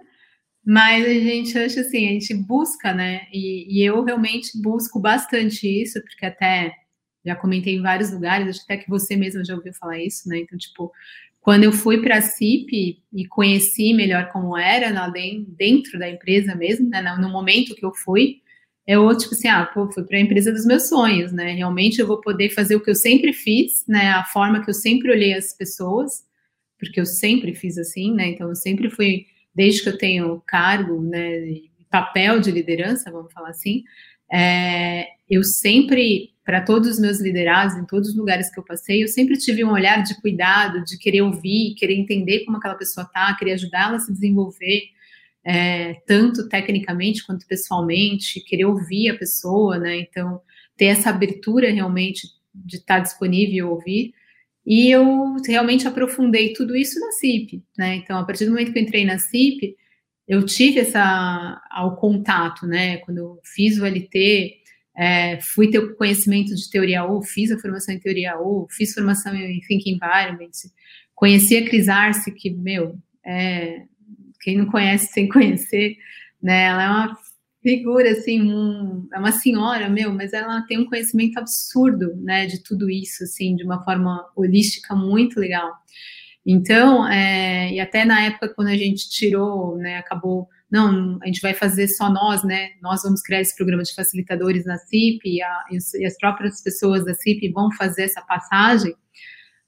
Speaker 1: mas a gente acha assim, a gente busca, né? E, e, eu realmente busco bastante isso, porque até já comentei em vários lugares, acho até que você mesma já ouviu falar isso, né? Então, tipo, quando eu fui para a CIP e conheci melhor como era dentro da empresa mesmo, né? No momento que eu fui, eu, tipo assim, ah, pô, fui para a empresa dos meus sonhos, né? Realmente eu vou poder fazer o que eu sempre fiz, né? A forma que eu sempre olhei as pessoas, porque eu sempre fiz assim, né? Então, eu sempre fui desde que eu tenho cargo, né, papel de liderança, vamos falar assim, é, eu sempre, para todos os meus liderados, em todos os lugares que eu passei, eu sempre tive um olhar de cuidado, de querer ouvir, querer entender como aquela pessoa está, querer ajudá-la a se desenvolver, é, tanto tecnicamente quanto pessoalmente, querer ouvir a pessoa, né? Então, ter essa abertura realmente de estar disponível e ouvir. E eu realmente aprofundei tudo isso na CIP, né? Então, a partir do momento que eu entrei na CIP, eu tive essa ao contato, né? Quando eu fiz o LT, é, fui ter o conhecimento de teoria U, fiz a formação em teoria U, fiz formação em Think Environment, conheci a Cris Arce, que, meu, é, quem não conhece sem conhecer, né? Ela é uma figura, assim, um, é uma senhora, meu, mas ela tem um conhecimento absurdo, né, de tudo isso, assim, de uma forma holística muito legal. Então, é, e até na época quando a gente tirou, né, acabou, não, a gente vai fazer só nós, né, nós vamos criar esse programa de facilitadores na CIP e, a, e as próprias pessoas da CIP vão fazer essa passagem,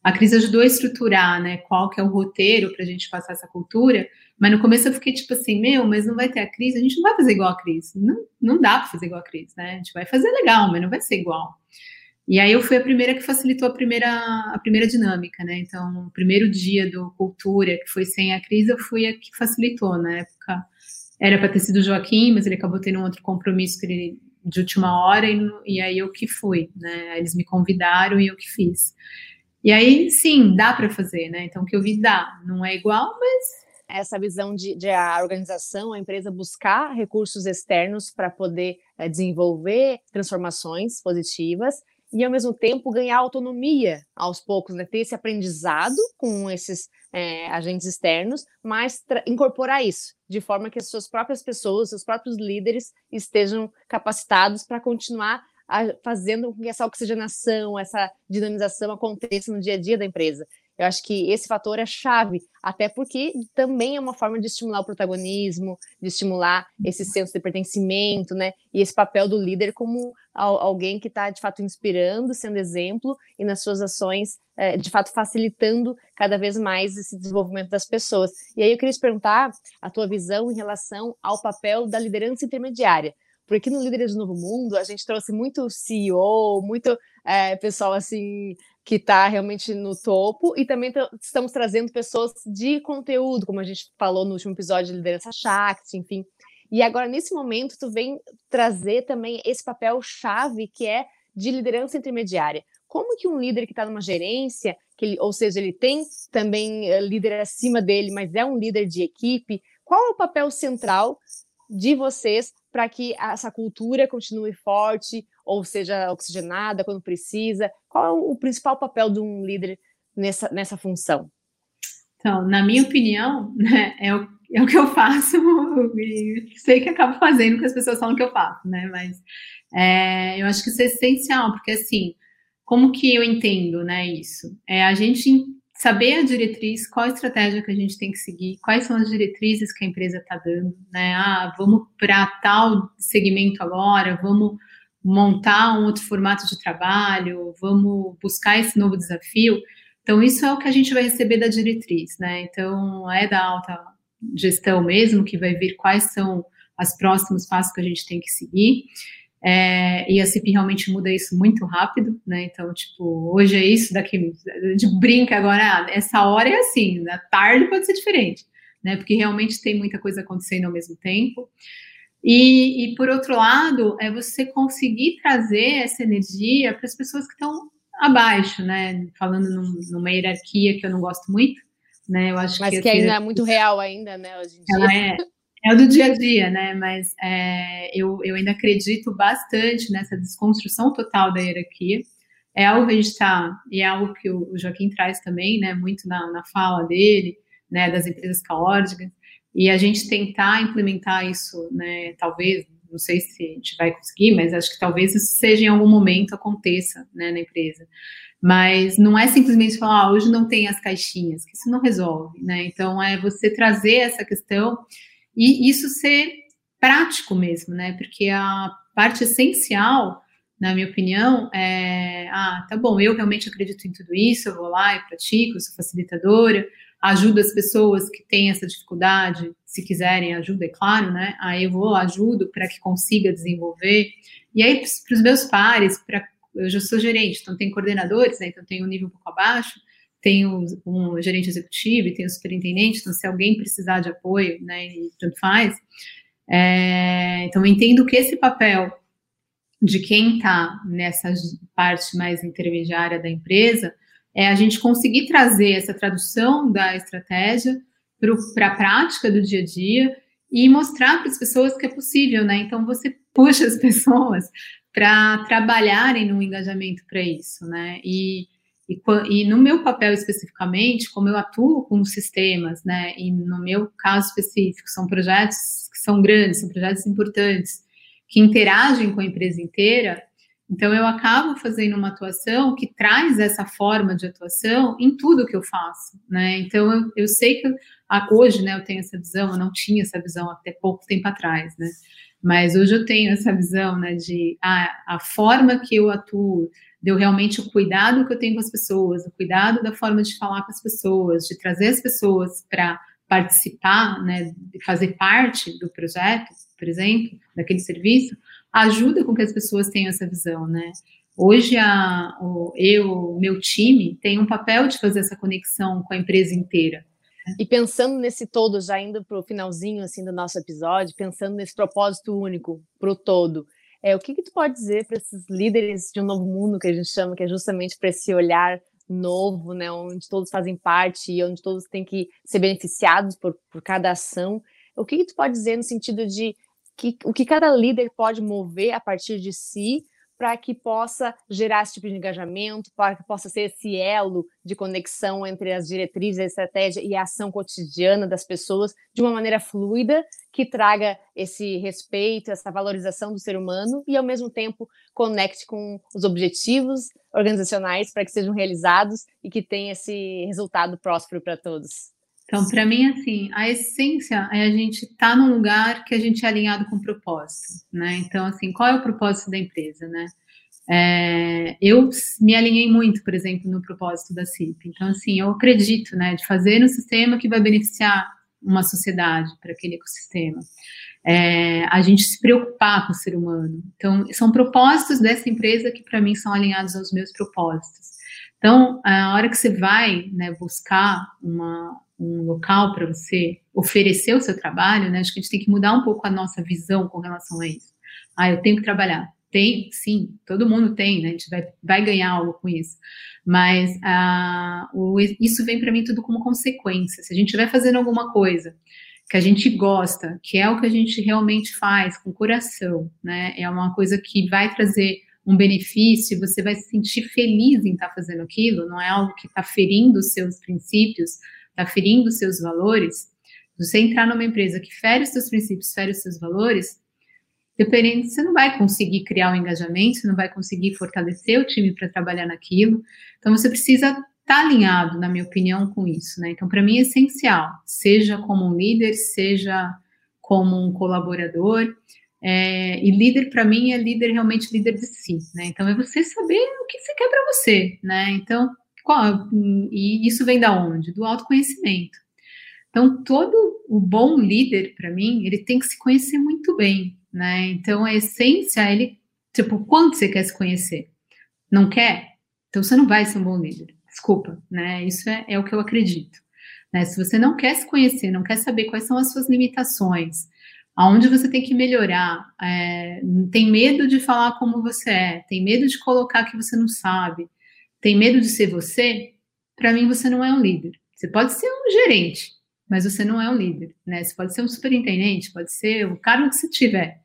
Speaker 1: a Cris ajudou a estruturar, né, qual que é o roteiro para a gente passar essa cultura, mas no começo eu fiquei tipo assim, meu, mas não vai ter a Cris, a gente não vai fazer igual a Cris, não, não dá para fazer igual a Cris, né, a gente vai fazer legal, mas não vai ser igual. E aí eu fui a primeira que facilitou a primeira, a primeira dinâmica, né, então o primeiro dia do Cultura, que foi sem a Cris, eu fui a que facilitou, na época. Era para ter sido o Joaquim, mas ele acabou tendo um outro compromisso que ele, de última hora, e, e aí eu que fui, né, eles me convidaram e eu que fiz. E aí, sim, dá para fazer, né? Então, o que eu vi dá. Não é igual, mas.
Speaker 2: Essa visão de, de a organização, a empresa buscar recursos externos para poder é, desenvolver transformações positivas e, ao mesmo tempo, ganhar autonomia aos poucos, né? ter esse aprendizado com esses é, agentes externos, mas incorporar isso de forma que as suas próprias pessoas, os próprios líderes estejam capacitados para continuar fazendo com que essa oxigenação, essa dinamização aconteça no dia a dia da empresa. Eu acho que esse fator é chave, até porque também é uma forma de estimular o protagonismo, de estimular esse senso de pertencimento, né? E esse papel do líder como alguém que está de fato inspirando, sendo exemplo e nas suas ações, é, de fato facilitando cada vez mais esse desenvolvimento das pessoas. E aí eu queria te perguntar a tua visão em relação ao papel da liderança intermediária. Porque no Líderes do Novo Mundo a gente trouxe muito CEO, muito é, pessoal assim que está realmente no topo, e também estamos trazendo pessoas de conteúdo, como a gente falou no último episódio de Liderança Shakti, enfim. E agora, nesse momento, tu vem trazer também esse papel chave que é de liderança intermediária. Como que um líder que está numa gerência, que ele, ou seja, ele tem também uh, líder acima dele, mas é um líder de equipe, qual é o papel central de vocês para que essa cultura continue forte ou seja oxigenada quando precisa? Qual é o principal papel de um líder nessa, nessa função?
Speaker 1: Então, na minha opinião, né, é, o, é o que eu faço e sei que acabo fazendo que as pessoas falam que eu faço, né? Mas é, eu acho que isso é essencial, porque assim, como que eu entendo, né, isso? É a gente saber a diretriz, qual a estratégia que a gente tem que seguir, quais são as diretrizes que a empresa está dando, né? Ah, vamos para tal segmento agora, vamos montar um outro formato de trabalho, vamos buscar esse novo desafio. Então, isso é o que a gente vai receber da diretriz, né? Então, é da alta gestão mesmo que vai ver quais são os próximos passos que a gente tem que seguir. É, e a CIP realmente muda isso muito rápido, né? Então, tipo, hoje é isso, daqui a gente brinca agora, ah, essa hora é assim, na tarde pode ser diferente, né? Porque realmente tem muita coisa acontecendo ao mesmo tempo. E, e por outro lado, é você conseguir trazer essa energia para as pessoas que estão abaixo, né? Falando num, numa hierarquia que eu não gosto muito, né? Eu acho
Speaker 2: Mas
Speaker 1: que,
Speaker 2: que ainda é muito real ainda, né? Hoje em
Speaker 1: dia. É, é do dia a dia, né? Mas é, eu, eu ainda acredito bastante nessa desconstrução total da hierarquia. É algo que a gente está, e é algo que o, Joaquim traz também, né? Muito na, na fala dele, né? Das empresas caóticas. E a gente tentar implementar isso, né? Talvez, não sei se a gente vai conseguir, mas acho que talvez isso seja em algum momento aconteça, né? Na empresa. Mas não é simplesmente falar, ah, hoje não tem as caixinhas, que isso não resolve, né? Então, é você trazer essa questão e isso ser prático mesmo, né? Porque a parte essencial, na minha opinião, é: ah, tá bom, eu realmente acredito em tudo isso, eu vou lá e pratico, sou facilitadora, ajudo as pessoas que têm essa dificuldade, se quiserem ajuda, é claro, né? Aí eu vou, ajudo para que consiga desenvolver. E aí, para os meus pares, para eu já sou gerente, então tem coordenadores, né? Então tem um nível um pouco abaixo tem o, um gerente executivo e tem o superintendente, então se alguém precisar de apoio, né, e tanto faz. É, então, eu entendo que esse papel de quem está nessa parte mais intermediária da empresa é a gente conseguir trazer essa tradução da estratégia para a prática do dia a dia e mostrar para as pessoas que é possível, né? Então, você puxa as pessoas para trabalharem no engajamento para isso, né? E e, e, no meu papel especificamente, como eu atuo com sistemas, né, e no meu caso específico, são projetos que são grandes, são projetos importantes, que interagem com a empresa inteira, então eu acabo fazendo uma atuação que traz essa forma de atuação em tudo que eu faço, né, então eu, eu sei que hoje, né, eu tenho essa visão, eu não tinha essa visão até pouco tempo atrás, né, mas hoje eu tenho essa visão, né, de ah, a forma que eu atuo, deu realmente o cuidado que eu tenho com as pessoas, o cuidado da forma de falar com as pessoas, de trazer as pessoas para participar, né, fazer parte do projeto, por exemplo, daquele serviço, ajuda com que as pessoas tenham essa visão, né? Hoje a, o, eu, meu time, tem um papel de fazer essa conexão com a empresa inteira.
Speaker 2: E pensando nesse todo, já indo para o finalzinho assim do nosso episódio, pensando nesse propósito único para o todo, é, o que, que tu pode dizer para esses líderes de um novo mundo que a gente chama, que é justamente para esse olhar novo, né, onde todos fazem parte e onde todos têm que ser beneficiados por, por cada ação. O que, que tu pode dizer no sentido de que, o que cada líder pode mover a partir de si para que possa gerar esse tipo de engajamento, para que possa ser esse elo de conexão entre as diretrizes, a estratégia e a ação cotidiana das pessoas de uma maneira fluida, que traga esse respeito, essa valorização do ser humano e, ao mesmo tempo, conecte com os objetivos organizacionais para que sejam realizados e que tenha esse resultado próspero para todos.
Speaker 1: Então, para mim, assim, a essência é a gente estar tá num lugar que a gente é alinhado com o propósito, né? Então, assim, qual é o propósito da empresa, né? É, eu me alinhei muito, por exemplo, no propósito da CIP. Então, assim, eu acredito, né, de fazer um sistema que vai beneficiar uma sociedade para aquele ecossistema. É, a gente se preocupar com o ser humano. Então, são propósitos dessa empresa que, para mim, são alinhados aos meus propósitos. Então, a hora que você vai né, buscar uma, um local para você oferecer o seu trabalho, né? Acho que a gente tem que mudar um pouco a nossa visão com relação a isso. Ah, eu tenho que trabalhar. Tem, sim, todo mundo tem, né? A gente vai, vai ganhar algo com isso. Mas ah, o, isso vem para mim tudo como consequência. Se a gente estiver fazendo alguma coisa que a gente gosta, que é o que a gente realmente faz com coração, né? É uma coisa que vai trazer um benefício, você vai se sentir feliz em estar tá fazendo aquilo, não é algo que está ferindo os seus princípios, está ferindo seus valores, você entrar numa empresa que fere os seus princípios, fere os seus valores, dependendo, você não vai conseguir criar um engajamento, você não vai conseguir fortalecer o time para trabalhar naquilo. Então, você precisa estar tá alinhado, na minha opinião, com isso, né? Então, para mim é essencial, seja como um líder, seja como um colaborador. É, e líder, para mim, é líder realmente líder de si, né? Então, é você saber o que você quer para você, né? Então, qual, e isso vem da onde? Do autoconhecimento. Então, todo o bom líder, para mim, ele tem que se conhecer muito bem, né? Então, a essência, ele, tipo, quanto você quer se conhecer? Não quer? Então, você não vai ser um bom líder. Desculpa, né? Isso é, é o que eu acredito. Né? Se você não quer se conhecer, não quer saber quais são as suas limitações, aonde você tem que melhorar, é, tem medo de falar como você é, tem medo de colocar que você não sabe, tem medo de ser você, para mim você não é um líder. Você pode ser um gerente, mas você não é um líder, né? Você pode ser um superintendente, pode ser o cargo que você tiver,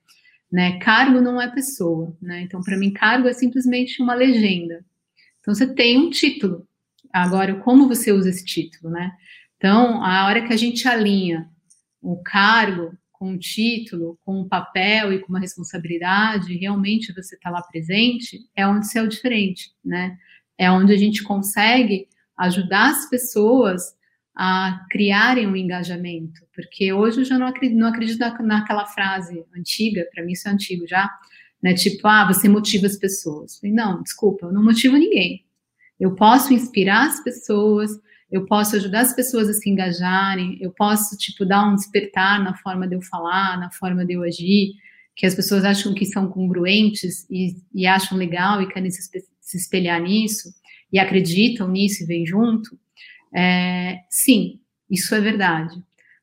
Speaker 1: né? Cargo não é pessoa, né? Então, para mim, cargo é simplesmente uma legenda. Então, você tem um título. Agora, como você usa esse título, né? Então, a hora que a gente alinha o cargo com o título, com o papel e com uma responsabilidade, realmente você está lá presente, é onde você é o diferente, né? É onde a gente consegue ajudar as pessoas a criarem um engajamento, porque hoje eu já não acredito, não acredito naquela frase antiga, para mim isso é antigo já, né? Tipo, ah, você motiva as pessoas. Não, desculpa, eu não motivo ninguém. Eu posso inspirar as pessoas, eu posso ajudar as pessoas a se engajarem, eu posso, tipo, dar um despertar na forma de eu falar, na forma de eu agir, que as pessoas acham que são congruentes e, e acham legal e querem se, se espelhar nisso, e acreditam nisso e vêm junto. É, sim, isso é verdade.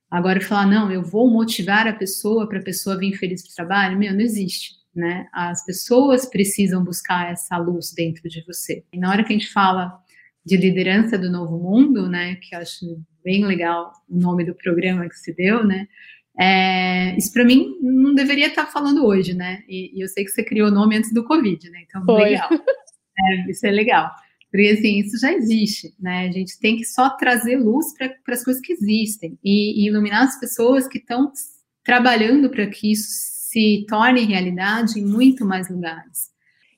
Speaker 1: Agora, falar, não, eu vou motivar a pessoa para a pessoa vir feliz para o trabalho, meu, não existe, né? As pessoas precisam buscar essa luz dentro de você. E na hora que a gente fala de liderança do novo mundo, né, que eu acho bem legal o nome do programa que se deu, né, é, isso para mim não deveria estar falando hoje, né, e, e, eu sei que você criou o nome antes do Covid, né, então Foi. legal, é, isso é legal. Porque, assim, isso já existe, né? A gente tem que só trazer luz para as coisas que existem e, e iluminar as pessoas que estão trabalhando para que isso se torne realidade em muito mais lugares.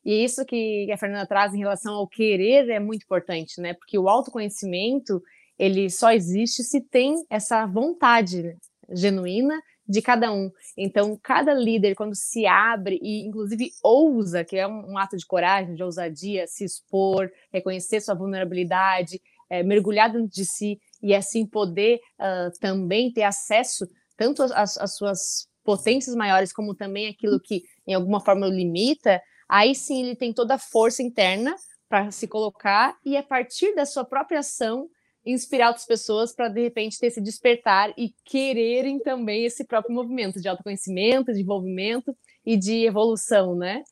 Speaker 2: E isso que a Fernanda traz em relação ao querer é muito importante, né? Porque o autoconhecimento, ele só existe se tem essa vontade genuína de cada um. Então, cada líder, quando se abre e, inclusive, ousa, que é um, ato de coragem, de ousadia, se expor, reconhecer sua vulnerabilidade, é, mergulhar dentro de si e, assim, poder uh, também ter acesso tanto às, suas potências maiores, como também aquilo que, em alguma forma, limita, aí sim ele tem toda a força interna para se colocar e, a partir da sua própria ação, inspirar outras pessoas para de repente ter esse despertar e quererem também esse próprio movimento de autoconhecimento, de envolvimento e de evolução, né?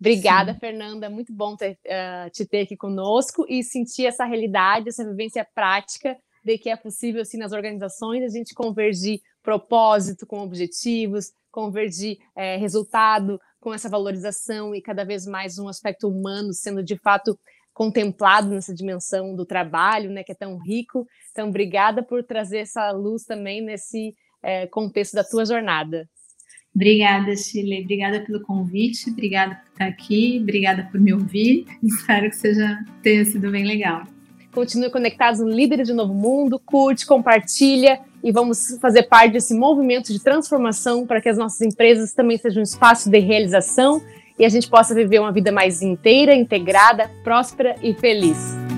Speaker 2: Obrigada, Sim. Fernanda. Muito bom ter, uh, te ter aqui conosco e sentir essa realidade, essa vivência prática de que é possível, sim, nas organizações, a gente convergir propósito com objetivos, convergir é, resultado com essa valorização e cada vez mais um aspecto humano sendo de fato contemplado nessa dimensão do trabalho, né, que é tão rico. Então, obrigada por trazer essa luz também nesse é, contexto da tua jornada.
Speaker 1: Obrigada, Chile. Obrigada pelo convite. Obrigada por estar aqui. Obrigada por me ouvir. Espero que seja tenha sido bem legal.
Speaker 2: Continue conectados no Líderes de Novo Mundo. Curte, compartilha e vamos fazer parte desse movimento de transformação para que as nossas empresas também sejam um espaço de realização e a gente possa viver uma vida mais inteira, integrada, próspera e feliz.